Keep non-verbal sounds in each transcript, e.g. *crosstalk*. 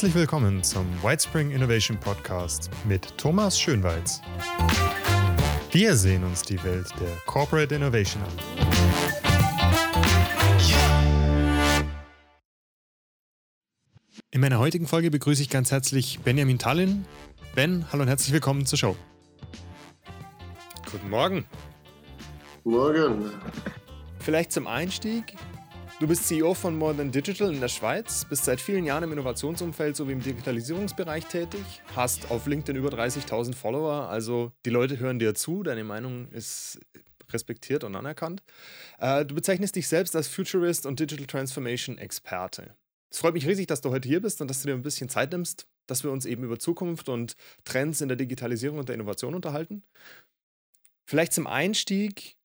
Herzlich willkommen zum Whitespring Innovation Podcast mit Thomas Schönweiz. Wir sehen uns die Welt der Corporate Innovation an. In meiner heutigen Folge begrüße ich ganz herzlich Benjamin Tallinn. Ben, hallo und herzlich willkommen zur Show. Guten Morgen. Morgen. Vielleicht zum Einstieg. Du bist CEO von More Than Digital in der Schweiz, bist seit vielen Jahren im Innovationsumfeld sowie im Digitalisierungsbereich tätig, hast auf LinkedIn über 30.000 Follower, also die Leute hören dir zu, deine Meinung ist respektiert und anerkannt. Äh, du bezeichnest dich selbst als Futurist und Digital Transformation Experte. Es freut mich riesig, dass du heute hier bist und dass du dir ein bisschen Zeit nimmst, dass wir uns eben über Zukunft und Trends in der Digitalisierung und der Innovation unterhalten. Vielleicht zum Einstieg,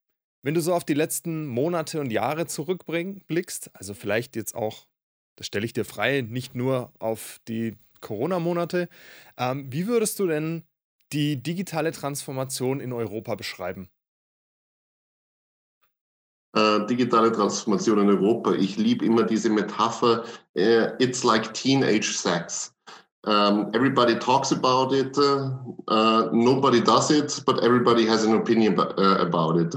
wenn du so auf die letzten Monate und Jahre zurückblickst, also vielleicht jetzt auch, das stelle ich dir frei, nicht nur auf die Corona-Monate, ähm, wie würdest du denn die digitale Transformation in Europa beschreiben? Äh, digitale Transformation in Europa. Ich liebe immer diese Metapher, uh, it's like teenage sex. Um, everybody talks about it, uh, nobody does it, but everybody has an opinion uh, about it.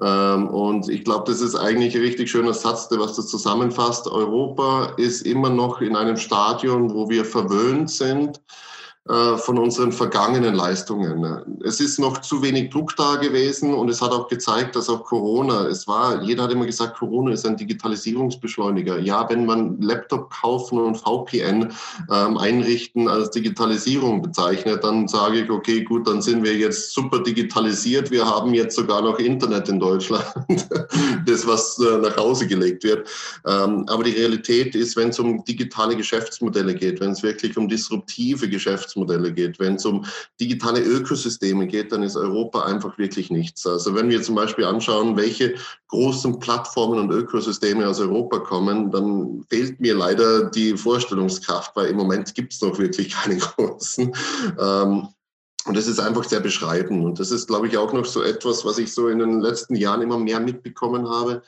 Um, und ich glaube, das ist eigentlich ein richtig schöner Satz, der was das zusammenfasst. Europa ist immer noch in einem Stadion, wo wir verwöhnt sind von unseren vergangenen Leistungen. Es ist noch zu wenig Druck da gewesen und es hat auch gezeigt, dass auch Corona, es war, jeder hat immer gesagt, Corona ist ein Digitalisierungsbeschleuniger. Ja, wenn man Laptop kaufen und VPN ähm, einrichten als Digitalisierung bezeichnet, dann sage ich, okay, gut, dann sind wir jetzt super digitalisiert. Wir haben jetzt sogar noch Internet in Deutschland, *laughs* das was äh, nach Hause gelegt wird. Ähm, aber die Realität ist, wenn es um digitale Geschäftsmodelle geht, wenn es wirklich um disruptive Geschäftsmodelle Geschäftsmodelle geht. Wenn es um digitale Ökosysteme geht, dann ist Europa einfach wirklich nichts. Also wenn wir zum Beispiel anschauen, welche großen Plattformen und Ökosysteme aus Europa kommen, dann fehlt mir leider die Vorstellungskraft, weil im Moment gibt es noch wirklich *laughs* keine großen. Ähm, und das ist einfach sehr beschreibend. Und das ist, glaube ich, auch noch so etwas, was ich so in den letzten Jahren immer mehr mitbekommen habe.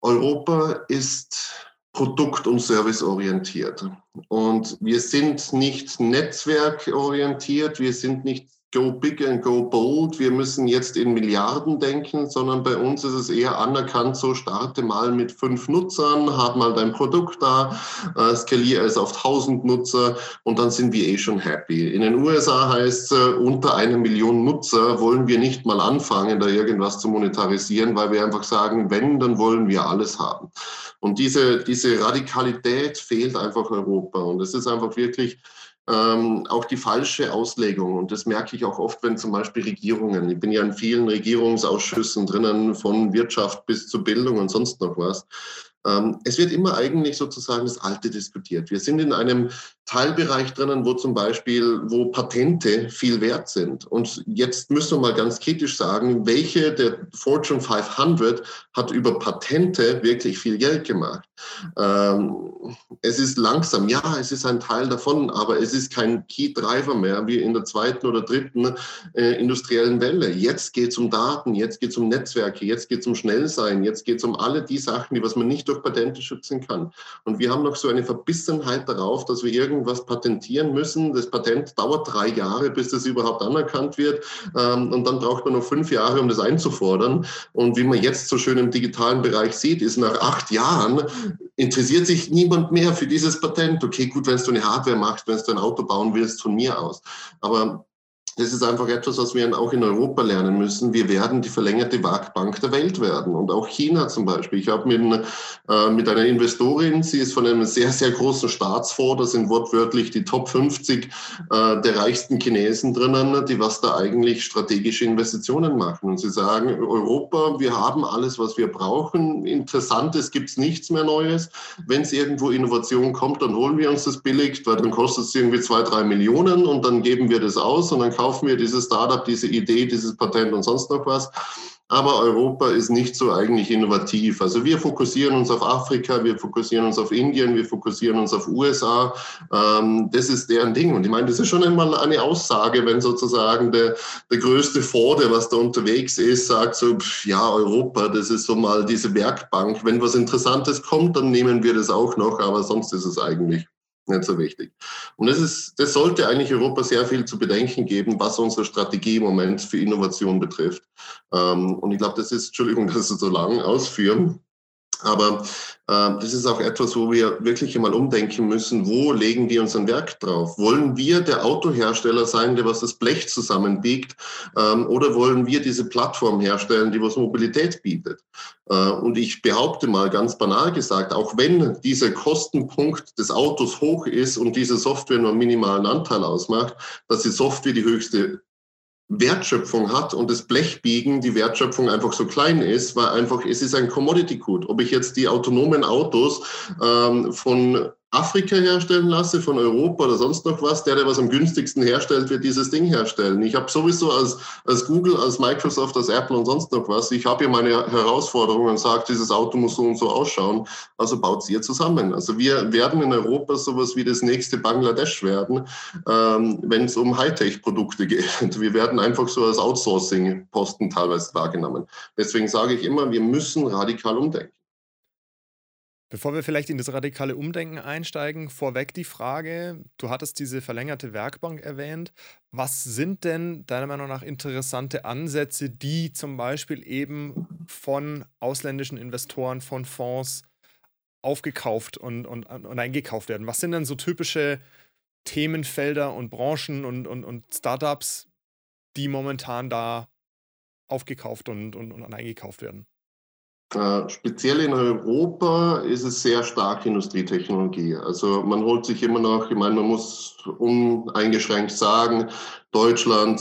Europa ist produkt- und serviceorientiert. Und wir sind nicht netzwerkorientiert, wir sind nicht go big and go bold, wir müssen jetzt in Milliarden denken, sondern bei uns ist es eher anerkannt, so starte mal mit fünf Nutzern, hab mal dein Produkt da, äh, skaliere es auf 1000 Nutzer und dann sind wir eh schon happy. In den USA heißt es, äh, unter einer Million Nutzer wollen wir nicht mal anfangen, da irgendwas zu monetarisieren, weil wir einfach sagen, wenn, dann wollen wir alles haben. Und diese, diese Radikalität fehlt einfach Europa und es ist einfach wirklich, ähm, auch die falsche Auslegung. Und das merke ich auch oft, wenn zum Beispiel Regierungen, ich bin ja in vielen Regierungsausschüssen drinnen, von Wirtschaft bis zu Bildung und sonst noch was. Ähm, es wird immer eigentlich sozusagen das Alte diskutiert. Wir sind in einem Teilbereich drinnen, wo zum Beispiel, wo Patente viel wert sind. Und jetzt müssen wir mal ganz kritisch sagen, welche der Fortune 500 hat über Patente wirklich viel Geld gemacht? Ähm, es ist langsam, ja, es ist ein Teil davon, aber es ist kein Key Driver mehr wie in der zweiten oder dritten äh, industriellen Welle. Jetzt geht es um Daten, jetzt geht es um Netzwerke, jetzt geht es um Schnellsein, jetzt geht es um alle die Sachen, die was man nicht durch Patente schützen kann. Und wir haben noch so eine Verbissenheit darauf, dass wir irgendwas patentieren müssen. Das Patent dauert drei Jahre, bis das überhaupt anerkannt wird. Ähm, und dann braucht man noch fünf Jahre, um das einzufordern. Und wie man jetzt so schön im digitalen Bereich sieht, ist nach acht Jahren interessiert sich niemand mehr für dieses Patent. Okay, gut, wenn du eine Hardware machst, wenn du ein Auto bauen willst, von mir aus. Aber das ist einfach etwas, was wir auch in Europa lernen müssen. Wir werden die verlängerte Werkbank der Welt werden. Und auch China zum Beispiel. Ich habe mit, äh, mit einer Investorin, sie ist von einem sehr, sehr großen Staatsfonds, da sind wortwörtlich die Top 50 äh, der reichsten Chinesen drinnen, die was da eigentlich strategische Investitionen machen. Und sie sagen, Europa, wir haben alles, was wir brauchen. Interessantes gibt es nichts mehr Neues. Wenn es irgendwo Innovation kommt, dann holen wir uns das billig, weil dann kostet es irgendwie zwei, drei Millionen und dann geben wir das aus und dann kaufen wir dieses Startup, diese Idee, dieses Patent und sonst noch was. Aber Europa ist nicht so eigentlich innovativ. Also wir fokussieren uns auf Afrika, wir fokussieren uns auf Indien, wir fokussieren uns auf USA. Ähm, das ist deren Ding. Und ich meine, das ist schon einmal eine Aussage, wenn sozusagen der, der größte Fonds, der was da unterwegs ist, sagt so, pff, ja, Europa, das ist so mal diese Werkbank. Wenn was Interessantes kommt, dann nehmen wir das auch noch, aber sonst ist es eigentlich nicht so wichtig. Und das, ist, das sollte eigentlich Europa sehr viel zu bedenken geben, was unsere Strategie im Moment für Innovation betrifft. Ähm, und ich glaube, das ist, Entschuldigung, *laughs* dass ich so lang ausführen, aber äh, das ist auch etwas, wo wir wirklich einmal umdenken müssen, wo legen wir unseren Werk drauf? Wollen wir der Autohersteller sein, der was das Blech zusammenbiegt, ähm, oder wollen wir diese Plattform herstellen, die was Mobilität bietet? Äh, und ich behaupte mal ganz banal gesagt, auch wenn dieser Kostenpunkt des Autos hoch ist und diese Software nur einen minimalen Anteil ausmacht, dass die Software die höchste Wertschöpfung hat und das Blechbiegen die Wertschöpfung einfach so klein ist, weil einfach es ist ein Commodity-Gut. Ob ich jetzt die autonomen Autos ähm, von Afrika herstellen lasse, von Europa oder sonst noch was, der, der was am günstigsten herstellt, wird dieses Ding herstellen. Ich habe sowieso als, als Google, als Microsoft, als Apple und sonst noch was, ich habe hier meine Herausforderungen und sage, dieses Auto muss so und so ausschauen, also baut sie ihr zusammen. Also wir werden in Europa sowas wie das nächste Bangladesch werden, ähm, wenn es um Hightech-Produkte geht. Wir werden einfach so als Outsourcing-Posten teilweise wahrgenommen. Deswegen sage ich immer, wir müssen radikal umdenken. Bevor wir vielleicht in das radikale Umdenken einsteigen, vorweg die Frage, du hattest diese verlängerte Werkbank erwähnt. Was sind denn deiner Meinung nach interessante Ansätze, die zum Beispiel eben von ausländischen Investoren, von Fonds aufgekauft und, und, und eingekauft werden? Was sind denn so typische Themenfelder und Branchen und, und, und Startups, die momentan da aufgekauft und, und, und eingekauft werden? Äh, speziell in Europa ist es sehr stark Industrietechnologie. Also man holt sich immer noch, ich meine, man muss uneingeschränkt sagen, Deutschland,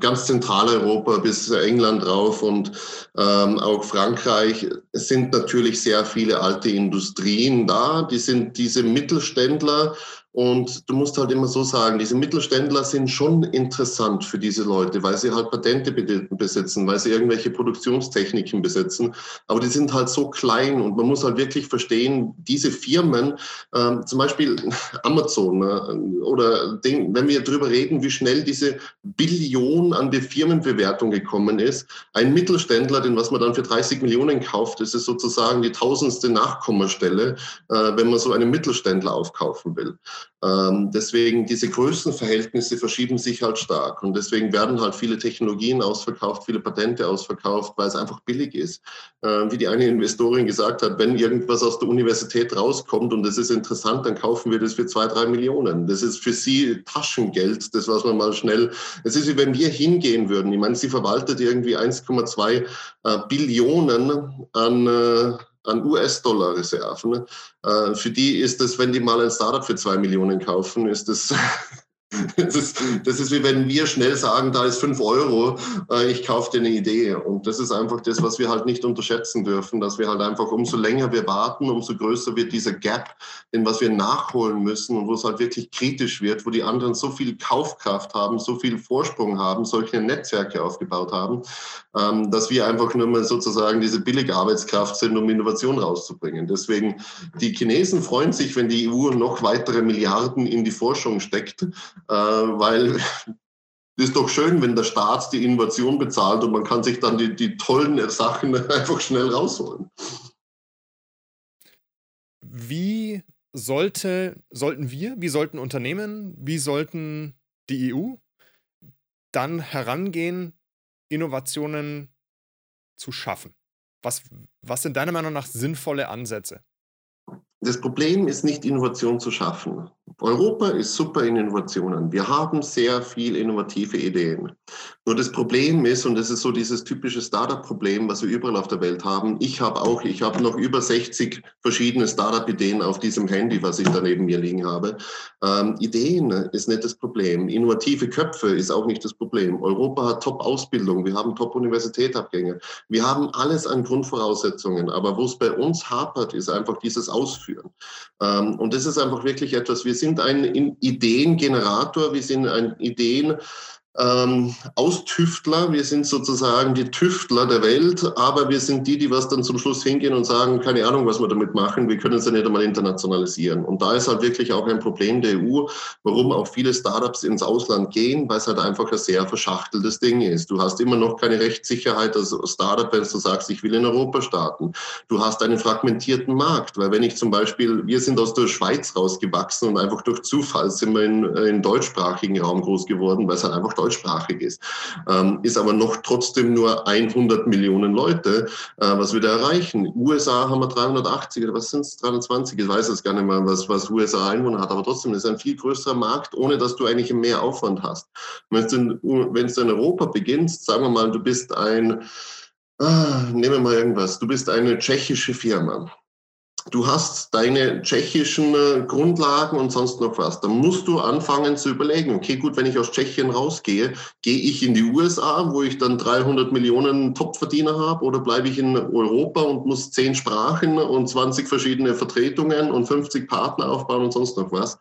ganz Zentraleuropa bis England drauf und ähm, auch Frankreich. Sind natürlich sehr viele alte Industrien da. Die sind diese Mittelständler und du musst halt immer so sagen, diese Mittelständler sind schon interessant für diese Leute, weil sie halt Patente besitzen, weil sie irgendwelche Produktionstechniken besitzen. Aber die sind halt so klein und man muss halt wirklich verstehen, diese Firmen, ähm, zum Beispiel *laughs* Amazon äh, oder den, wenn wir darüber reden, wie schnell diese Billion an die Firmenbewertung gekommen ist, ein Mittelständler, den was man dann für 30 Millionen kauft, ist es sozusagen die tausendste Nachkommastelle, äh, wenn man so einen Mittelständler aufkaufen will. Ähm, deswegen diese Größenverhältnisse verschieben sich halt stark und deswegen werden halt viele Technologien ausverkauft, viele Patente ausverkauft, weil es einfach billig ist. Ähm, wie die eine Investorin gesagt hat, wenn irgendwas aus der Universität rauskommt und es ist interessant, dann kaufen wir das für zwei, drei Millionen. Das ist für sie Taschengeld, das was man mal schnell, es ist wie wenn wir hingehen würden. Ich meine, sie verwaltet irgendwie 1,2 äh, Billionen an äh, an US-Dollar-Reserven. Äh, für die ist das, wenn die mal ein Startup für zwei Millionen kaufen, ist das *laughs* Das ist, das ist wie wenn wir schnell sagen, da ist fünf Euro, äh, ich kaufe dir eine Idee. Und das ist einfach das, was wir halt nicht unterschätzen dürfen, dass wir halt einfach, umso länger wir warten, umso größer wird dieser Gap, den was wir nachholen müssen und wo es halt wirklich kritisch wird, wo die anderen so viel Kaufkraft haben, so viel Vorsprung haben, solche Netzwerke aufgebaut haben, ähm, dass wir einfach nur mal sozusagen diese billige Arbeitskraft sind, um Innovation rauszubringen. Deswegen, die Chinesen freuen sich, wenn die EU noch weitere Milliarden in die Forschung steckt weil es *laughs* ist doch schön, wenn der Staat die Innovation bezahlt und man kann sich dann die, die tollen Sachen *laughs* einfach schnell rausholen. Wie sollte, sollten wir, wie sollten Unternehmen, wie sollten die EU dann herangehen, Innovationen zu schaffen? Was, was sind deiner Meinung nach sinnvolle Ansätze? Das Problem ist nicht, Innovation zu schaffen. Europa ist super in Innovationen. Wir haben sehr viel innovative Ideen. Nur das Problem ist, und das ist so dieses typische Startup-Problem, was wir überall auf der Welt haben. Ich habe auch, ich habe noch über 60 verschiedene Startup-Ideen auf diesem Handy, was ich da neben mir liegen habe. Ähm, Ideen ist nicht das Problem. Innovative Köpfe ist auch nicht das Problem. Europa hat Top-Ausbildung. Wir haben Top-Universitätabgänge. Wir haben alles an Grundvoraussetzungen. Aber wo es bei uns hapert, ist einfach dieses Ausführen. Ähm, und das ist einfach wirklich etwas, wir sind ein Ideengenerator, wir sind ein Ideen, ähm, Austüftler, wir sind sozusagen die Tüftler der Welt, aber wir sind die, die was dann zum Schluss hingehen und sagen, keine Ahnung, was wir damit machen, wir können es ja nicht einmal internationalisieren. Und da ist halt wirklich auch ein Problem der EU, warum auch viele Startups ins Ausland gehen, weil es halt einfach ein sehr verschachteltes Ding ist. Du hast immer noch keine Rechtssicherheit als Startup, wenn du sagst, ich will in Europa starten. Du hast einen fragmentierten Markt, weil wenn ich zum Beispiel, wir sind aus der Schweiz rausgewachsen und einfach durch Zufall sind wir in, in deutschsprachigen Raum groß geworden, weil es halt einfach deutschsprachig ist. Ähm, ist aber noch trotzdem nur 100 Millionen Leute, äh, was wir da erreichen. USA haben wir 380 oder was sind es? 320? Ich weiß es gar nicht mehr, was, was USA Einwohner hat, aber trotzdem ist ein viel größerer Markt, ohne dass du eigentlich mehr Aufwand hast. Wenn du in, in Europa beginnst, sagen wir mal, du bist ein, ah, nehmen wir mal irgendwas, du bist eine tschechische Firma du hast deine tschechischen äh, Grundlagen und sonst noch was. Dann musst du anfangen zu überlegen, okay, gut, wenn ich aus Tschechien rausgehe, gehe ich in die USA, wo ich dann 300 Millionen Topverdiener habe, oder bleibe ich in Europa und muss zehn Sprachen und 20 verschiedene Vertretungen und 50 Partner aufbauen und sonst noch was.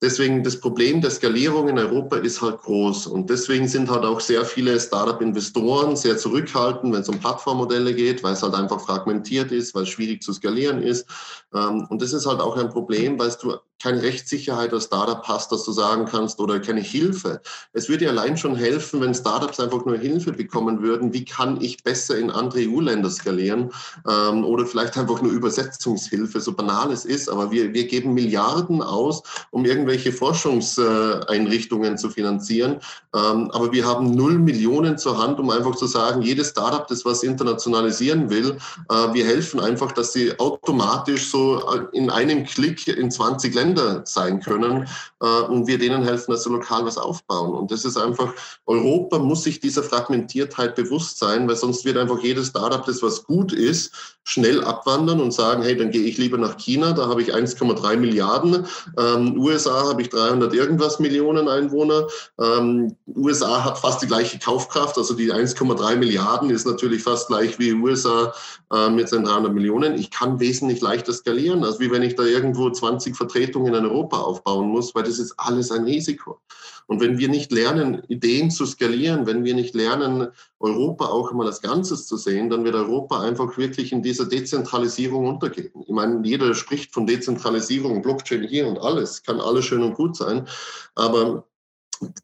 Deswegen das Problem der Skalierung in Europa ist halt groß. Und deswegen sind halt auch sehr viele Startup-Investoren sehr zurückhaltend, wenn es um Plattformmodelle geht, weil es halt einfach fragmentiert ist, weil es schwierig zu skalieren ist. Ähm, und das ist halt auch ein Problem, weil du keine Rechtssicherheit als Startup hast, dass du sagen kannst, oder keine Hilfe. Es würde allein schon helfen, wenn Startups einfach nur Hilfe bekommen würden, wie kann ich besser in andere EU-Länder skalieren ähm, oder vielleicht einfach nur Übersetzungshilfe, so banal es ist, aber wir, wir geben Milliarden aus, um irgendwelche Forschungseinrichtungen zu finanzieren, ähm, aber wir haben null Millionen zur Hand, um einfach zu sagen, jedes Startup, das was internationalisieren will, äh, wir helfen einfach, dass sie automatisch so äh, in einem Klick in 20 Länder sein können äh, und wir denen helfen, dass sie lokal was aufbauen. Und das ist einfach, Europa muss sich dieser Fragmentiertheit bewusst sein, weil sonst wird einfach jedes Startup, das was gut ist, schnell abwandern und sagen, hey, dann gehe ich lieber nach China, da habe ich 1,3 Milliarden, ähm, USA habe ich 300 irgendwas Millionen Einwohner, ähm, USA hat fast die gleiche Kaufkraft, also die 1,3 Milliarden ist natürlich fast gleich wie USA äh, mit seinen 300 Millionen. Ich kann wesentlich leichter skalieren, als wie wenn ich da irgendwo 20 Vertretungen in Europa aufbauen muss, weil das ist alles ein Risiko. Und wenn wir nicht lernen, Ideen zu skalieren, wenn wir nicht lernen, Europa auch mal als Ganzes zu sehen, dann wird Europa einfach wirklich in dieser Dezentralisierung untergehen. Ich meine, jeder spricht von Dezentralisierung, Blockchain hier und alles, kann alles schön und gut sein. Aber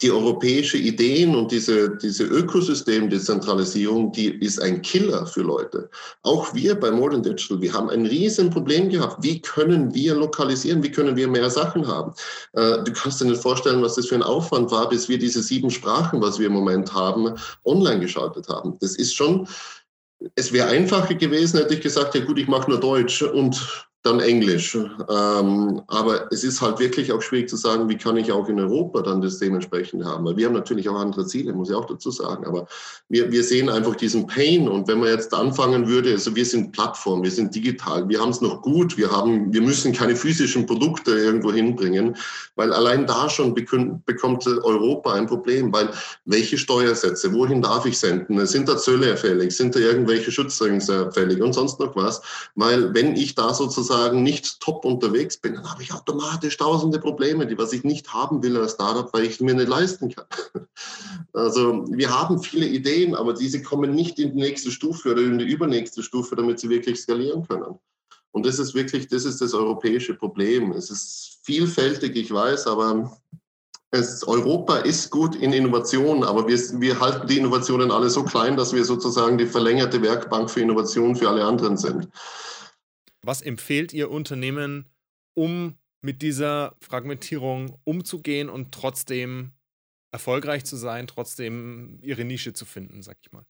die europäische Ideen und diese, diese Ökosystem-Dezentralisierung, die ist ein Killer für Leute. Auch wir bei Modern Digital, wir haben ein riesen Problem gehabt. Wie können wir lokalisieren? Wie können wir mehr Sachen haben? Äh, du kannst dir nicht vorstellen, was das für ein Aufwand war, bis wir diese sieben Sprachen, was wir im Moment haben, online geschaltet haben. Das ist schon, es wäre einfacher gewesen, hätte ich gesagt, ja gut, ich mache nur Deutsch und dann Englisch. Ähm, aber es ist halt wirklich auch schwierig zu sagen, wie kann ich auch in Europa dann das dementsprechend haben. Weil wir haben natürlich auch andere Ziele, muss ich auch dazu sagen. Aber wir, wir sehen einfach diesen Pain. Und wenn man jetzt anfangen würde, also wir sind Plattform, wir sind digital, wir haben es noch gut, wir, haben, wir müssen keine physischen Produkte irgendwo hinbringen, weil allein da schon bekommt Europa ein Problem. Weil welche Steuersätze, wohin darf ich senden? Sind da Zölle fällig? Sind da irgendwelche Schutzregeln fällig und sonst noch was? Weil wenn ich da sozusagen sozusagen nicht top unterwegs bin, dann habe ich automatisch tausende Probleme, die was ich nicht haben will als Startup, weil ich mir nicht leisten kann. *laughs* Also wir haben viele Ideen, aber diese kommen nicht in die nächste Stufe oder in die übernächste Stufe, damit sie wirklich skalieren können. Und das ist wirklich, das ist das europäische Problem. Es ist vielfältig, ich weiß, aber es, Europa ist gut in Innovation, aber wir, wir halten die Innovationen alle so klein, dass wir sozusagen die verlängerte Werkbank für Innovation für alle anderen sind. Was empfehlt ihr Unternehmen, um mit dieser Fragmentierung umzugehen und trotzdem erfolgreich zu sein, trotzdem ihre Nische zu finden, sag ich mal?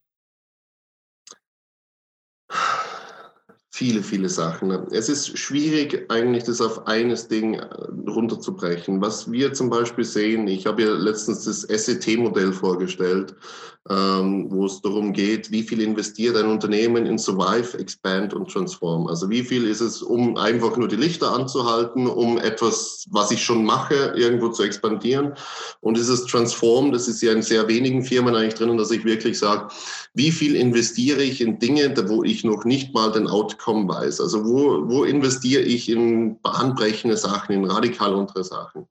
Viele, viele Sachen. Es ist schwierig, eigentlich das auf eines Ding äh, runterzubrechen. Was wir zum Beispiel sehen, ich habe ja letztens das SET-Modell vorgestellt, ähm, wo es darum geht, wie viel investiert ein Unternehmen in Survive, Expand und Transform. Also wie viel ist es, um einfach nur die Lichter anzuhalten, um etwas, was ich schon mache, irgendwo zu expandieren. Und ist es Transform, das ist ja in sehr wenigen Firmen eigentlich drinnen, dass ich wirklich sage, wie viel investiere ich in Dinge, wo ich noch nicht mal den Outcome weiß. Also wo, wo investiere ich in bahnbrechende Sachen, in radikal untere Sachen.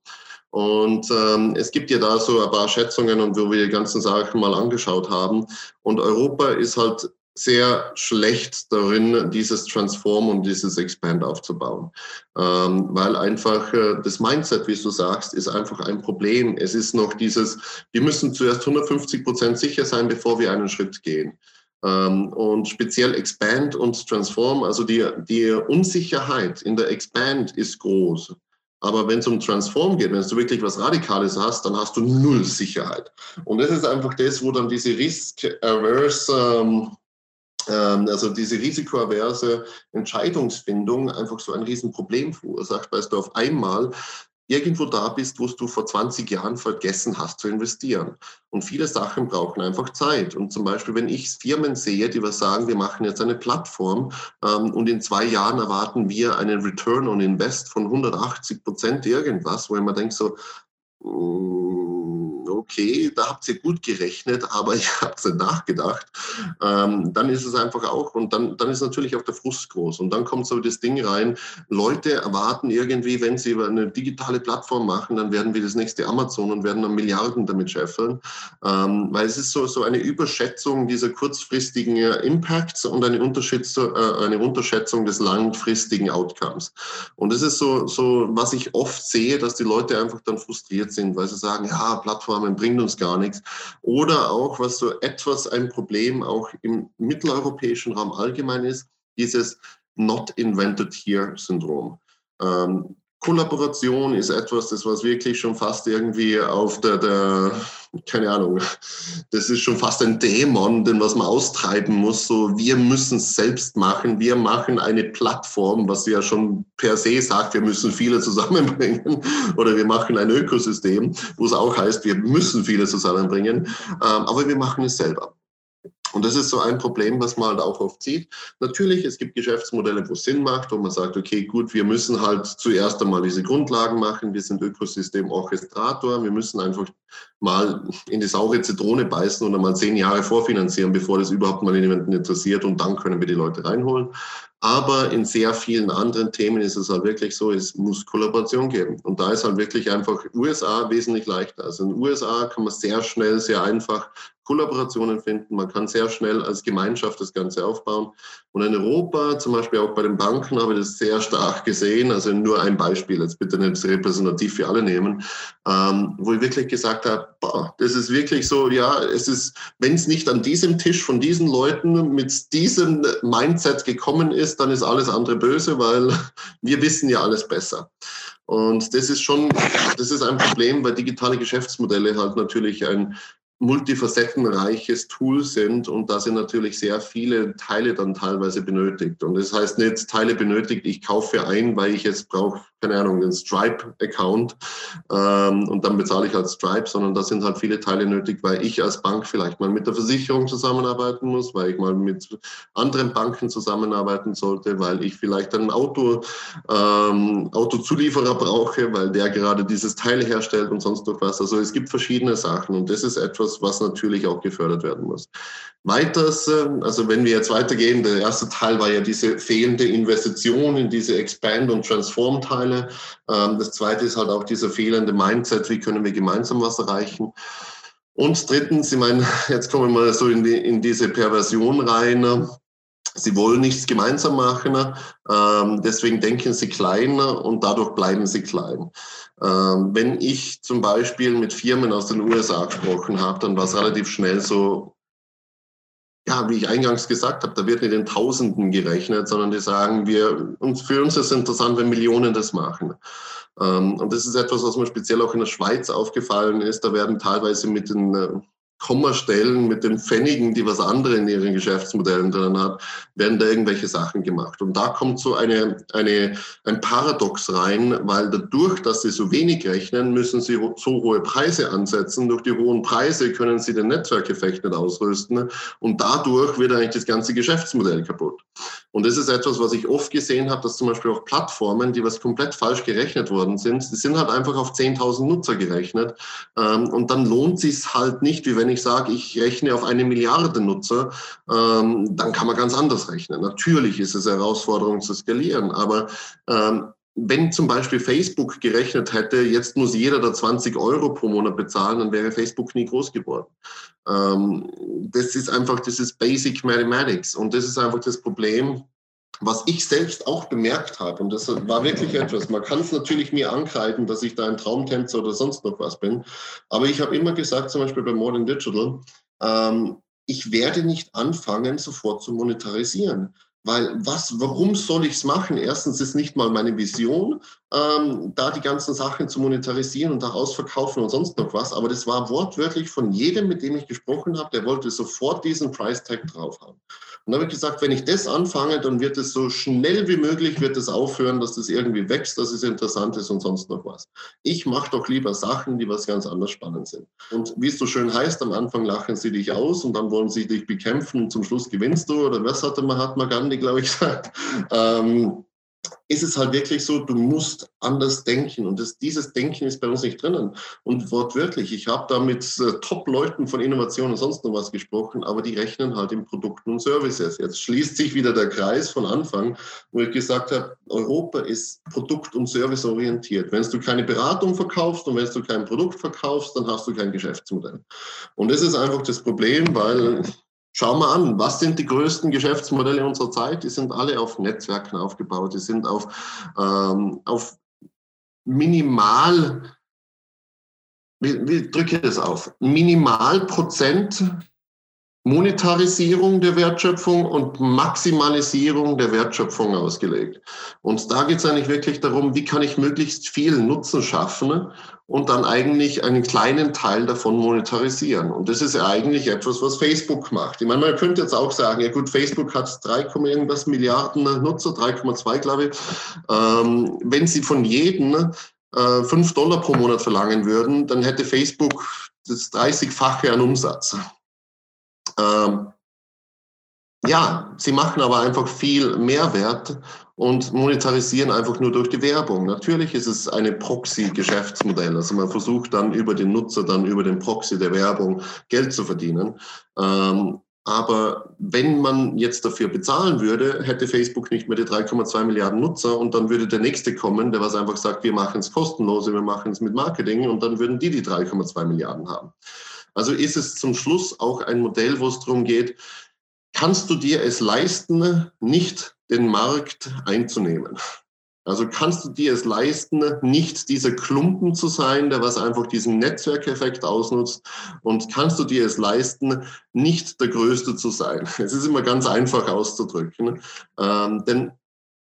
Und ähm, es gibt ja da so ein paar Schätzungen und wo wir die ganzen Sachen mal angeschaut haben. Und Europa ist halt sehr schlecht darin, dieses Transform und dieses Expand aufzubauen. Ähm, weil einfach äh, das Mindset, wie du sagst, ist einfach ein Problem. Es ist noch dieses, wir müssen zuerst 150 Prozent sicher sein, bevor wir einen Schritt gehen. Ähm, und speziell Expand und Transform, also die, die Unsicherheit in der Expand ist groß. Aber wenn es um Transform geht, wenn du wirklich was Radikales hast, dann hast du null Sicherheit. Und das ist einfach das, wo dann diese Risk-Averse ähm, ähm, also diese risikoaverse Entscheidungsfindung einfach so ein Riesenproblem verursacht, weil du auf einmal irgendwo da bist, wo du vor 20 Jahren vergessen hast zu investieren. Und viele Sachen brauchen einfach Zeit. Und zum Beispiel, wenn ich Firmen sehe, die was sagen, wir machen jetzt eine Plattform ähm, und in zwei Jahren erwarten wir einen Return on Invest von 180 Prozent irgendwas, wo ich mir denke so, okay, da habt ihr gut gerechnet, aber *laughs* ihr habt nicht nachgedacht, ähm, dann ist es einfach auch, und dann, dann ist natürlich auch der Frust groß. Und dann kommt so das Ding rein, Leute erwarten irgendwie, wenn sie eine digitale Plattform machen, dann werden wir das nächste Amazon und werden dann Milliarden damit scheffeln, ähm, weil es ist so, so eine Überschätzung dieser kurzfristigen Impacts und eine, Unterschätzung, äh, eine Unterschätzung des langfristigen Outcomes. Und das ist so, so, was ich oft sehe, dass die Leute einfach dann frustriert sind, weil sie sagen, ja, Plattformen bringen uns gar nichts. Oder auch, was so etwas ein Problem auch im mitteleuropäischen Raum allgemein ist, dieses Not Invented Here Syndrom. Ähm, Kollaboration ist etwas, das was wirklich schon fast irgendwie auf der, der, keine Ahnung, das ist schon fast ein Dämon, den was man austreiben muss. So, wir müssen es selbst machen. Wir machen eine Plattform, was ja schon per se sagt, wir müssen viele zusammenbringen. *laughs* Oder wir machen ein Ökosystem, wo es auch heißt, wir müssen viele zusammenbringen. Ähm, aber wir machen es selber. Und das ist so ein Problem, was man halt auch oft sieht. Natürlich, es gibt Geschäftsmodelle, wo es Sinn macht, wo man sagt, okay, gut, wir müssen halt zuerst einmal diese Grundlagen machen. Wir sind Ökosystem-Orchestrator. Wir müssen einfach mal in die saure Zitrone beißen und einmal zehn Jahre vorfinanzieren, bevor das überhaupt mal jemanden interessiert. Und dann können wir die Leute reinholen. Aber in sehr vielen anderen Themen ist es halt wirklich so, es muss Kollaboration geben. Und da ist halt wirklich einfach USA wesentlich leichter. Also in USA kann man sehr schnell, sehr einfach Kollaborationen finden. Man kann sehr schnell als Gemeinschaft das Ganze aufbauen. Und in Europa, zum Beispiel auch bei den Banken, habe ich das sehr stark gesehen. Also nur ein Beispiel, jetzt bitte nicht repräsentativ für alle nehmen, ähm, wo ich wirklich gesagt habe, boah, das ist wirklich so, ja, es ist, wenn es nicht an diesem Tisch von diesen Leuten mit diesem Mindset gekommen ist, dann ist alles andere böse, weil *laughs* wir wissen ja alles besser. Und das ist schon, das ist ein Problem, weil digitale Geschäftsmodelle halt natürlich ein multifacettenreiches Tool sind und da sind natürlich sehr viele Teile dann teilweise benötigt. Und das heißt nicht Teile benötigt, ich kaufe ein, weil ich jetzt brauche keine Ahnung, einen Stripe-Account ähm, und dann bezahle ich halt Stripe, sondern da sind halt viele Teile nötig, weil ich als Bank vielleicht mal mit der Versicherung zusammenarbeiten muss, weil ich mal mit anderen Banken zusammenarbeiten sollte, weil ich vielleicht einen Auto, ähm, Autozulieferer brauche, weil der gerade dieses Teil herstellt und sonst noch was. Also es gibt verschiedene Sachen und das ist etwas, was natürlich auch gefördert werden muss. Weiters, äh, also wenn wir jetzt weitergehen, der erste Teil war ja diese fehlende Investition in diese Expand- und Transform-Teile. Ähm, das zweite ist halt auch dieser fehlende Mindset, wie können wir gemeinsam was erreichen. Und drittens, ich meine, jetzt kommen wir mal so in, die, in diese Perversion rein. Sie wollen nichts gemeinsam machen, ähm, deswegen denken sie kleiner und dadurch bleiben sie klein. Ähm, wenn ich zum Beispiel mit Firmen aus den USA gesprochen habe, dann war es relativ schnell so, ja, wie ich eingangs gesagt habe, da wird nicht in Tausenden gerechnet, sondern die sagen, wir, uns, für uns ist es interessant, wenn Millionen das machen. Ähm, und das ist etwas, was mir speziell auch in der Schweiz aufgefallen ist. Da werden teilweise mit den äh, Kommastellen mit den Pfennigen, die was andere in ihren Geschäftsmodellen drin hat, werden da irgendwelche Sachen gemacht. Und da kommt so eine, eine, ein Paradox rein, weil dadurch, dass sie so wenig rechnen, müssen sie so hohe Preise ansetzen. Durch die hohen Preise können sie den Netzwerkeffekt nicht ausrüsten. Und dadurch wird eigentlich das ganze Geschäftsmodell kaputt. Und das ist etwas, was ich oft gesehen habe, dass zum Beispiel auch Plattformen, die was komplett falsch gerechnet worden sind, die sind halt einfach auf 10.000 Nutzer gerechnet. Ähm, und dann lohnt sich halt nicht, wie wenn ich sage, ich rechne auf eine Milliarde Nutzer, ähm, dann kann man ganz anders rechnen. Natürlich ist es Herausforderung zu skalieren, aber ähm, wenn zum Beispiel Facebook gerechnet hätte, jetzt muss jeder da 20 Euro pro Monat bezahlen, dann wäre Facebook nie groß geworden. Ähm, das ist einfach, das ist Basic Mathematics und das ist einfach das Problem, was ich selbst auch bemerkt habe, und das war wirklich etwas, man kann es natürlich mir ankreiden, dass ich da ein Traumtänzer oder sonst noch was bin, aber ich habe immer gesagt, zum Beispiel bei Modern Digital, ähm, ich werde nicht anfangen, sofort zu monetarisieren. Weil was, warum soll ich es machen? Erstens ist nicht mal meine Vision, ähm, da die ganzen Sachen zu monetarisieren und daraus verkaufen und sonst noch was. Aber das war wortwörtlich von jedem, mit dem ich gesprochen habe, der wollte sofort diesen Price Tag drauf haben. Und dann habe ich gesagt, wenn ich das anfange, dann wird es so schnell wie möglich wird es aufhören, dass das irgendwie wächst, dass es interessant ist und sonst noch was. Ich mache doch lieber Sachen, die was ganz anders spannend sind. Und wie es so schön heißt, am Anfang lachen sie dich aus und dann wollen sie dich bekämpfen und zum Schluss gewinnst du. Oder was hatte Mahatma Gandhi, glaube ich, *laughs* gesagt. Ähm, ist es halt wirklich so, du musst anders denken. Und das, dieses Denken ist bei uns nicht drinnen. Und wortwörtlich, ich habe da mit äh, Top-Leuten von Innovation und sonst noch was gesprochen, aber die rechnen halt in Produkten und Services. Jetzt schließt sich wieder der Kreis von Anfang, wo ich gesagt habe, Europa ist Produkt- und Service-orientiert. Wenn du keine Beratung verkaufst und wenn du kein Produkt verkaufst, dann hast du kein Geschäftsmodell. Und das ist einfach das Problem, weil Schau mal an, was sind die größten Geschäftsmodelle unserer Zeit? Die sind alle auf Netzwerken aufgebaut, die sind auf, ähm, auf minimal, wie, wie drücke ich das auf? Minimalprozent Monetarisierung der Wertschöpfung und Maximalisierung der Wertschöpfung ausgelegt. Und da geht es eigentlich wirklich darum, wie kann ich möglichst viel Nutzen schaffen und dann eigentlich einen kleinen Teil davon monetarisieren. Und das ist ja eigentlich etwas, was Facebook macht. Ich meine, man könnte jetzt auch sagen, ja gut, Facebook hat 3, irgendwas Milliarden Nutzer, 3,2 glaube ich. Ähm, wenn sie von jedem äh, 5 Dollar pro Monat verlangen würden, dann hätte Facebook das 30-fache an Umsatz. Ähm, ja, sie machen aber einfach viel Mehrwert und monetarisieren einfach nur durch die Werbung. Natürlich ist es eine Proxy-Geschäftsmodell. Also man versucht dann über den Nutzer, dann über den Proxy der Werbung Geld zu verdienen. Ähm, aber wenn man jetzt dafür bezahlen würde, hätte Facebook nicht mehr die 3,2 Milliarden Nutzer und dann würde der nächste kommen, der was einfach sagt, wir machen es kostenlos, wir machen es mit Marketing und dann würden die die 3,2 Milliarden haben. Also ist es zum Schluss auch ein Modell, wo es darum geht, kannst du dir es leisten, nicht den Markt einzunehmen? Also kannst du dir es leisten, nicht dieser Klumpen zu sein, der was einfach diesen Netzwerkeffekt ausnutzt? Und kannst du dir es leisten, nicht der Größte zu sein? *laughs* Es ist immer ganz einfach auszudrücken. Ähm, denn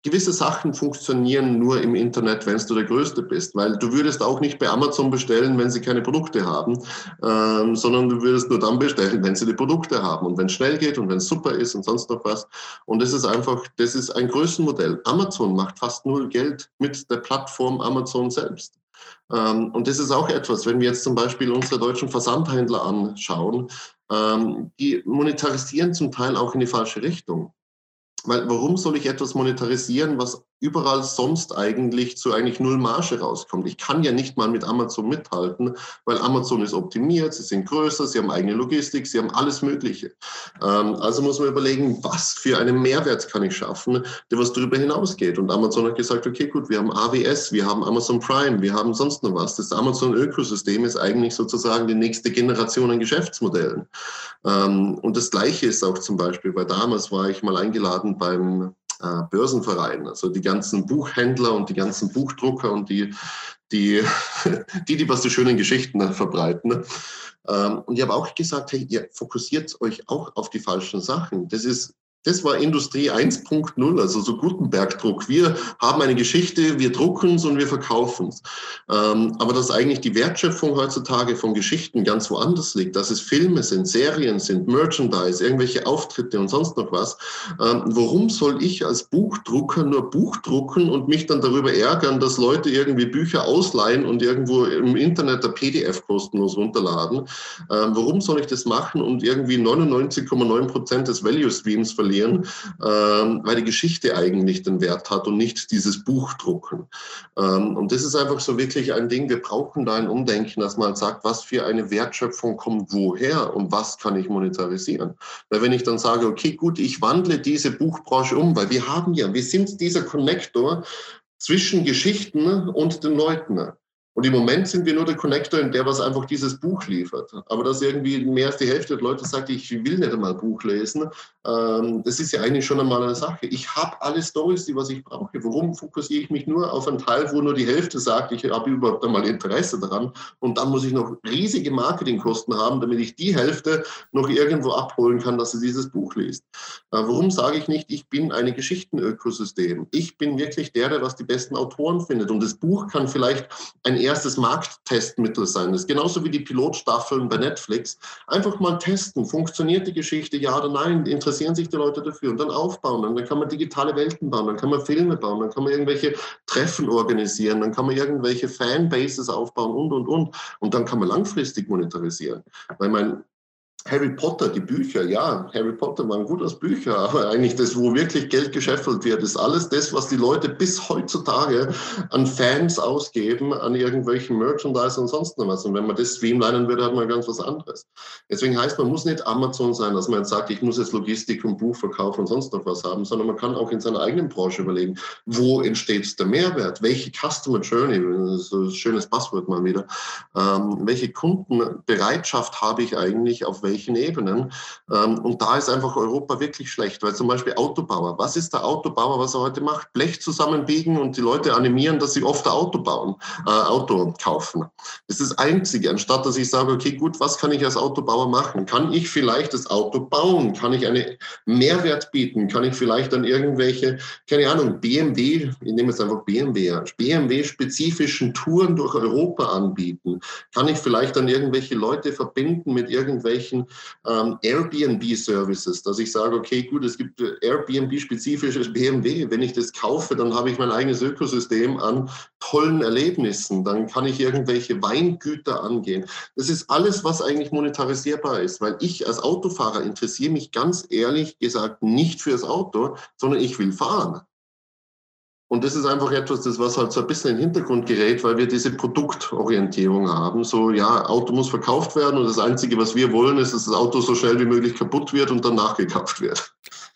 gewisse Sachen funktionieren nur im Internet, wenn du der Größte bist, weil du würdest auch nicht bei Amazon bestellen, wenn sie keine Produkte haben, ähm, sondern du würdest nur dann bestellen, wenn sie die Produkte haben und wenn es schnell geht und wenn es super ist und sonst noch was. Und das ist einfach, das ist ein Größenmodell. Amazon macht fast null Geld mit der Plattform Amazon selbst. Ähm, und das ist auch etwas, wenn wir jetzt zum Beispiel unsere deutschen Versandhändler anschauen, ähm, die monetarisieren zum Teil auch in die falsche Richtung. Weil warum soll ich etwas monetarisieren, was überall sonst eigentlich zu eigentlich null Marge rauskommt. Ich kann ja nicht mal mit Amazon mithalten, weil Amazon ist optimiert, sie sind größer, sie haben eigene Logistik, sie haben alles Mögliche. Ähm, also muss man überlegen, was für einen Mehrwert kann ich schaffen, der was darüber hinausgeht. Und Amazon hat gesagt, okay, gut, wir haben AWS, wir haben Amazon Prime, wir haben sonst noch was. Das Amazon-Ökosystem ist eigentlich sozusagen die nächste Generation an Geschäftsmodellen. Ähm, und das Gleiche ist auch zum Beispiel, weil damals war ich mal eingeladen beim äh, Börsenverein, also die ganzen Buchhändler und die ganzen Buchdrucker und die, die, *laughs* die, die was die schönen Geschichten verbreiten. Ähm, und ich habe auch gesagt, hey, ihr fokussiert euch auch auf die falschen Sachen. Das ist das war Industrie 1.0, also so Gutenbergdruck. Wir haben eine Geschichte, wir drucken es und wir verkaufen es. Ähm, aber dass eigentlich die Wertschöpfung heutzutage von Geschichten ganz woanders liegt, dass es Filme sind, Serien sind, Merchandise, irgendwelche Auftritte und sonst noch was. Ähm, warum soll ich als Buchdrucker nur Buch drucken und mich dann darüber ärgern, dass Leute irgendwie Bücher ausleihen und irgendwo im Internet der PDF kostenlos runterladen? Ähm, warum soll ich das machen und irgendwie 99,9 Prozent des Value Streams verlieren? Verlieren, ähm, weil die Geschichte eigentlich den Wert hat und nicht dieses Buchdrucken. Ähm, und das ist einfach so wirklich ein Ding, wir brauchen da ein Umdenken, dass man sagt, was für eine Wertschöpfung kommt woher und was kann ich monetarisieren. Weil wenn ich dann sage, okay, gut, ich wandle diese Buchbranche um, weil wir haben ja, wir sind dieser Connector zwischen Geschichten und den Leuten. Und im Moment sind wir nur der Connector, in der was einfach dieses Buch liefert. Aber dass irgendwie mehr als die Hälfte der Leute sagt, ich will nicht einmal Buch lesen, ähm, das ist ja eigentlich schon einmal eine Sache. Ich habe alle Stories, die was ich brauche. Warum fokussiere ich mich nur auf einen Teil, wo nur die Hälfte sagt, ich habe überhaupt einmal Interesse daran und dann muss ich noch riesige Marketingkosten haben, damit ich die Hälfte noch irgendwo abholen kann, dass sie dieses Buch liest. Äh, warum sage ich nicht, ich bin ein Geschichtenökosystem? Ich bin wirklich der, der was die besten Autoren findet und das Buch kann vielleicht ein erstes Markttestmittel sein. Das ist genauso wie die Pilotstaffeln bei Netflix. Einfach mal testen. Funktioniert die Geschichte, ja oder nein? Interessieren sich die Leute dafür? Und dann aufbauen. Und dann kann man digitale Welten bauen, dann kann man Filme bauen, dann kann man irgendwelche Treffen organisieren, dann kann man irgendwelche Fanbases aufbauen und, und, und. Und dann kann man langfristig monetarisieren. Weil mein Harry Potter, die Bücher, ja, Harry Potter waren gut als Bücher, *laughs* aber eigentlich das, wo wirklich Geld gescheffelt wird, ist alles das, was die Leute bis heutzutage an Fans ausgeben, an irgendwelchen Merchandise und sonst noch was. Und wenn man das streamlinen würde, hat man ganz was anderes. Deswegen heißt, man muss nicht Amazon sein, dass man jetzt sagt, ich muss jetzt Logistik und Buchverkauf und sonst noch was haben, sondern man kann auch in seiner eigenen Branche überlegen, wo entsteht der Mehrwert, welche Customer Journey, ist ein schönes Passwort mal wieder, ähm, welche Kundenbereitschaft habe ich eigentlich, auf welche welchen Ebenen. Ähm, und da ist einfach Europa wirklich schlecht, weil zum Beispiel Autobauer, was ist der Autobauer, was er heute macht? Blech zusammenbiegen und die Leute animieren, dass sie oft Auto bauen, äh, Auto kaufen. Das ist das Einzige, anstatt dass ich sage, okay, gut, was kann ich als Autobauer machen? Kann ich vielleicht das Auto bauen? Kann ich einen Mehrwert bieten? Kann ich vielleicht dann irgendwelche, keine Ahnung, BMW, ich nehme jetzt einfach BMW an, BMW-spezifischen Touren durch Europa anbieten? Kann ich vielleicht dann irgendwelche Leute verbinden mit irgendwelchen ähm, Airbnb-Services, dass ich sage, okay, gut, es gibt Airbnb-spezifisches BMW. Wenn ich das kaufe, dann habe ich mein eigenes Ökosystem an tollen Erlebnissen. Dann kann ich irgendwelche Weingüter angehen. Das ist alles, was eigentlich monetarisierbar ist, weil ich als Autofahrer interessiere mich ganz ehrlich gesagt nicht fürs Auto, sondern ich will fahren. Und das ist einfach etwas, das was halt so ein bisschen in den Hintergrund gerät, weil wir diese Produktorientierung haben. So, ja, Auto muss verkauft werden und das Einzige, was wir wollen, ist, dass das Auto so schnell wie möglich kaputt wird und dann nachgekauft wird.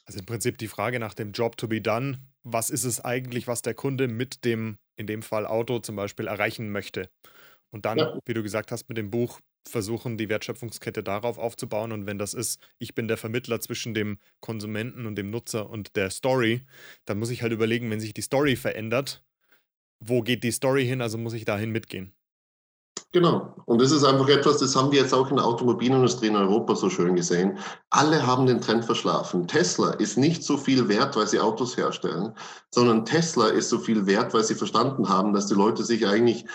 Also im Prinzip die Frage nach dem Job to be done. Was ist es eigentlich, was der Kunde mit dem, in dem Fall Auto zum Beispiel, erreichen möchte? Und dann, ja. wie du gesagt hast, mit dem Buch versuchen, die Wertschöpfungskette darauf aufzubauen. Und wenn das ist, ich bin der Vermittler zwischen dem Konsumenten und dem Nutzer und der Story, dann muss ich halt überlegen, wenn sich die Story verändert, wo geht die Story hin? Also muss ich dahin mitgehen. Genau. Und das ist einfach etwas, das haben wir jetzt auch in der Automobilindustrie in Europa so schön gesehen. Alle haben den Trend verschlafen. Tesla ist nicht so viel wert, weil sie Autos herstellen, sondern Tesla ist so viel wert, weil sie verstanden haben, dass die Leute sich eigentlich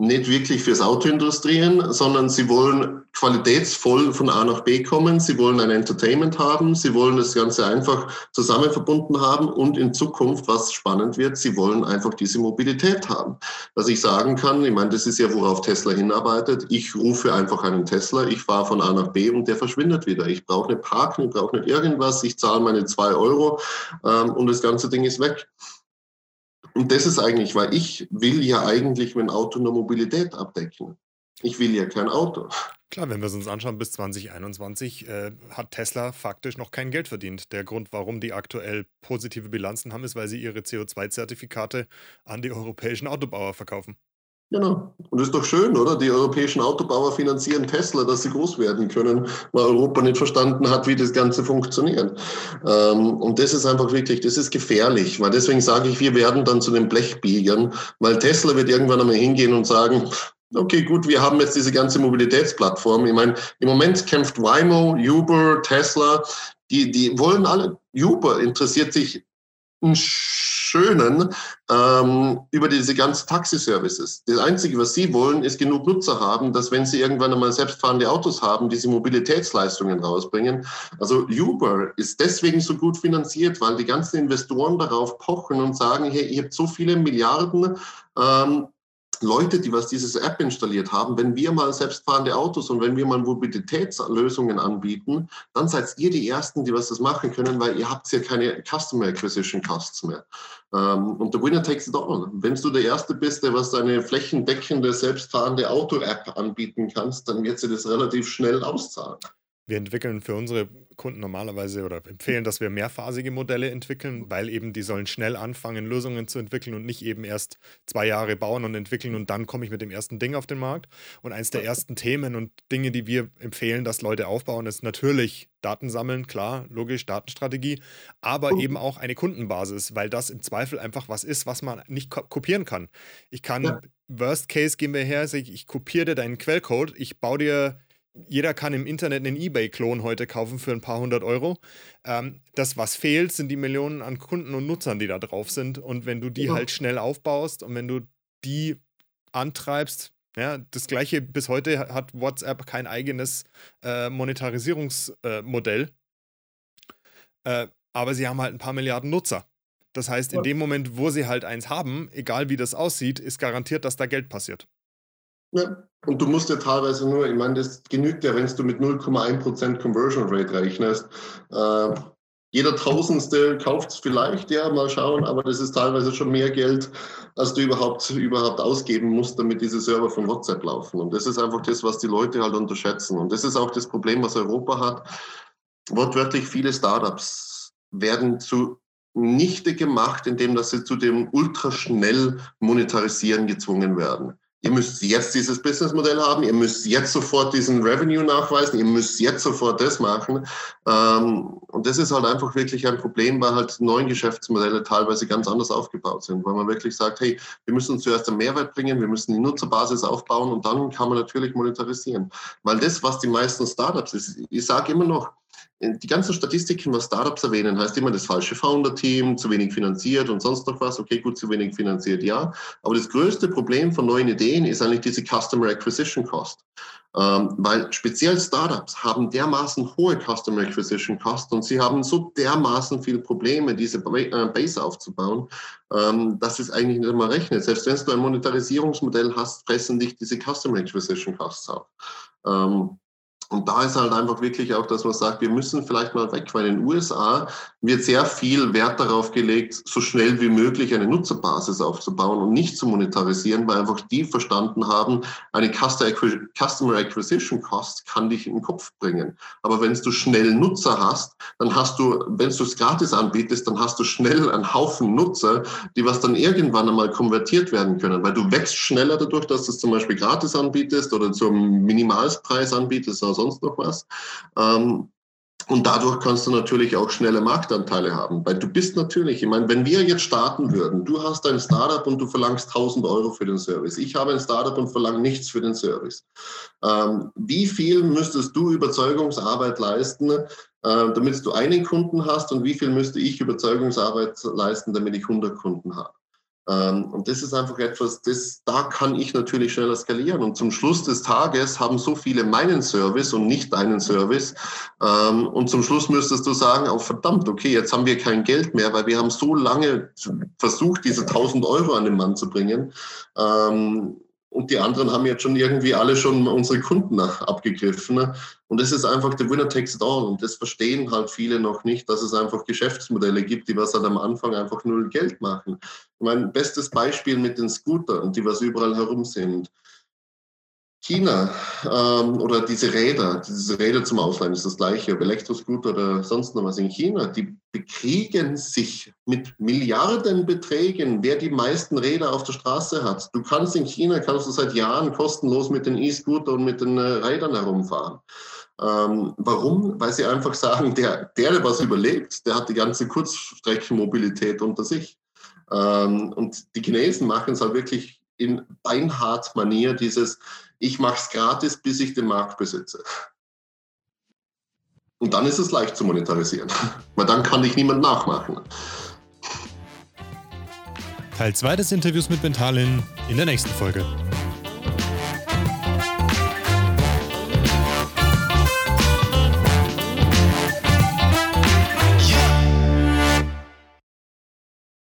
nicht wirklich fürs Auto industrieren, sondern sie wollen qualitätsvoll von A nach B kommen. Sie wollen ein Entertainment haben. Sie wollen das Ganze einfach zusammen verbunden haben und in Zukunft, was spannend wird, sie wollen einfach diese Mobilität haben. Dass ich sagen kann, ich meine, das ist ja, worauf Tesla hinarbeitet. Ich rufe einfach einen Tesla, ich fahre von A nach B und der verschwindet wieder. Ich brauche nicht parken, ich brauche nicht irgendwas. Ich zahle meine zwei Euro ähm, und das ganze Ding ist weg. Und das ist eigentlich, weil ich will ja eigentlich Auto nur Mobilität abdecken. Ich will ja kein Auto. Klar, wenn wir es uns anschauen, bis 2021 äh, hat Tesla faktisch noch kein Geld verdient. Der Grund, warum die aktuell positive Bilanzen haben, ist, weil sie ihre CO2-Zertifikate an die europäischen Autobauer verkaufen. Genau. Und das ist doch schön, oder? Die europäischen Autobauer finanzieren Tesla, dass sie groß werden können, weil Europa nicht verstanden hat, wie das Ganze funktioniert. Ähm, und das ist einfach wirklich, das ist gefährlich, weil deswegen sage ich, wir werden dann zu den Blechbiegern, weil Tesla wird irgendwann einmal hingehen und sagen, okay, gut, wir haben jetzt diese ganze Mobilitätsplattform. Ich meine, im Moment kämpft Waymo, Uber, Tesla, die, die wollen alle, Uber interessiert sich Schönen ähm, über diese ganzen Taxiservices. Das Einzige, was Sie wollen, ist genug Nutzer haben, dass wenn Sie irgendwann einmal selbstfahrende Autos haben, diese Mobilitätsleistungen rausbringen. Also Uber ist deswegen so gut finanziert, weil die ganzen Investoren darauf pochen und sagen, hey, ihr habt so viele Milliarden ähm, Leute, die was dieses App installiert haben, wenn wir mal selbstfahrende Autos und wenn wir mal Mobilitätslösungen anbieten, dann seid ihr die Ersten, die was das machen können, weil ihr habt ja keine Customer Acquisition Costs mehr. Ähm, und der Winner takes it all. Wenn du der Erste bist, der was eine flächendeckende, selbstfahrende Auto-App anbieten kannst, dann wird sie das relativ schnell auszahlen. Wir entwickeln für unsere Kunden normalerweise oder empfehlen, dass wir mehrphasige Modelle entwickeln, weil eben die sollen schnell anfangen, Lösungen zu entwickeln und nicht eben erst zwei Jahre bauen und entwickeln und dann komme ich mit dem ersten Ding auf den Markt. Und eins der ersten Themen und Dinge, die wir empfehlen, dass Leute aufbauen, ist natürlich Daten sammeln, klar, logisch, Datenstrategie, aber eben auch eine Kundenbasis, weil das im Zweifel einfach was ist, was man nicht kopieren kann. Ich kann, ja. Worst Case gehen wir her, ich kopiere dir deinen Quellcode, ich baue dir jeder kann im Internet einen Ebay-Klon heute kaufen für ein paar hundert Euro. Ähm, das, was fehlt, sind die Millionen an Kunden und Nutzern, die da drauf sind. Und wenn du die ja. halt schnell aufbaust und wenn du die antreibst, ja, das gleiche bis heute hat WhatsApp kein eigenes äh, Monetarisierungsmodell. Äh, äh, aber sie haben halt ein paar Milliarden Nutzer. Das heißt, in dem Moment, wo sie halt eins haben, egal wie das aussieht, ist garantiert, dass da Geld passiert. Ja. Und du musst ja teilweise nur, ich meine, das genügt ja, wenn du mit 0,1% Conversion Rate rechnest. Äh, jeder Tausendste kauft es vielleicht, ja, mal schauen, aber das ist teilweise schon mehr Geld, als du überhaupt, überhaupt ausgeben musst, damit diese Server von WhatsApp laufen. Und das ist einfach das, was die Leute halt unterschätzen. Und das ist auch das Problem, was Europa hat. Wortwörtlich viele Startups werden zu nichte gemacht, indem dass sie zu dem ultraschnell monetarisieren gezwungen werden ihr müsst jetzt dieses Businessmodell haben, ihr müsst jetzt sofort diesen Revenue nachweisen, ihr müsst jetzt sofort das machen. Ähm, und das ist halt einfach wirklich ein Problem, weil halt neue Geschäftsmodelle teilweise ganz anders aufgebaut sind, weil man wirklich sagt, hey, wir müssen zuerst einen Mehrwert bringen, wir müssen die Nutzerbasis aufbauen und dann kann man natürlich monetarisieren. Weil das, was die meisten Startups ist, ich sage immer noch, die ganzen Statistiken, was Startups erwähnen, heißt immer das falsche Founder-Team, zu wenig finanziert und sonst noch was. Okay, gut, zu wenig finanziert, ja. Aber das größte Problem von neuen Ideen ist eigentlich diese Customer Acquisition Cost. Ähm, weil speziell Startups haben dermaßen hohe Customer Acquisition Cost und sie haben so dermaßen viele Probleme, diese äh, Base aufzubauen, ähm, dass es eigentlich nicht einmal rechnet. Selbst wenn du ein Monetarisierungsmodell hast, fressen dich diese Customer Acquisition Costs auf. Ähm, und da ist halt einfach wirklich auch, dass man sagt, wir müssen vielleicht mal weg, weil in den USA wird sehr viel Wert darauf gelegt, so schnell wie möglich eine Nutzerbasis aufzubauen und nicht zu monetarisieren, weil einfach die verstanden haben, eine Customer Acquisition Cost kann dich in den Kopf bringen. Aber wenn du schnell Nutzer hast, dann hast du, wenn du es gratis anbietest, dann hast du schnell einen Haufen Nutzer, die was dann irgendwann einmal konvertiert werden können, weil du wächst schneller dadurch, dass du es zum Beispiel gratis anbietest oder zum Minimalpreis anbietest, also sonst noch was. Ähm, und dadurch kannst du natürlich auch schnelle Marktanteile haben, weil du bist natürlich, ich meine, wenn wir jetzt starten würden, du hast ein Startup und du verlangst 1000 Euro für den Service. Ich habe ein Startup und verlange nichts für den Service. Ähm, wie viel müsstest du Überzeugungsarbeit leisten, äh, damit du einen Kunden hast und wie viel müsste ich Überzeugungsarbeit leisten, damit ich 100 Kunden habe? Ähm, und das ist einfach etwas, das, da kann ich natürlich schneller skalieren. Und zum Schluss des Tages haben so viele meinen Service und nicht deinen Service. Ähm, und zum Schluss müsstest du sagen, oh verdammt, okay, jetzt haben wir kein Geld mehr, weil wir haben so lange versucht, diese 1000 Euro an den Mann zu bringen. Und die anderen haben jetzt schon irgendwie alle schon unsere Kunden abgegriffen. Und das ist einfach der Winner takes it all. Und das verstehen halt viele noch nicht, dass es einfach Geschäftsmodelle gibt, die was halt am Anfang einfach null Geld machen. Mein bestes Beispiel mit den Scootern, die was überall herum sind. China ähm, oder diese Räder, diese Räder zum Ausleihen ist das gleiche, ob Elektroscooter oder sonst noch was in China, die bekriegen sich mit Milliardenbeträgen, wer die meisten Räder auf der Straße hat. Du kannst in China, kannst du seit Jahren kostenlos mit den E-Scooter und mit den äh, Rädern herumfahren. Ähm, warum? Weil sie einfach sagen, der, der, was überlebt, der hat die ganze Kurzstreckenmobilität unter sich. Ähm, und die Chinesen machen es halt wirklich in Beinhard-Manier, dieses, ich mache es gratis, bis ich den Markt besitze. Und dann ist es leicht zu monetarisieren, *laughs* weil dann kann dich niemand nachmachen. Teil 2 des Interviews mit Bentalin in der nächsten Folge.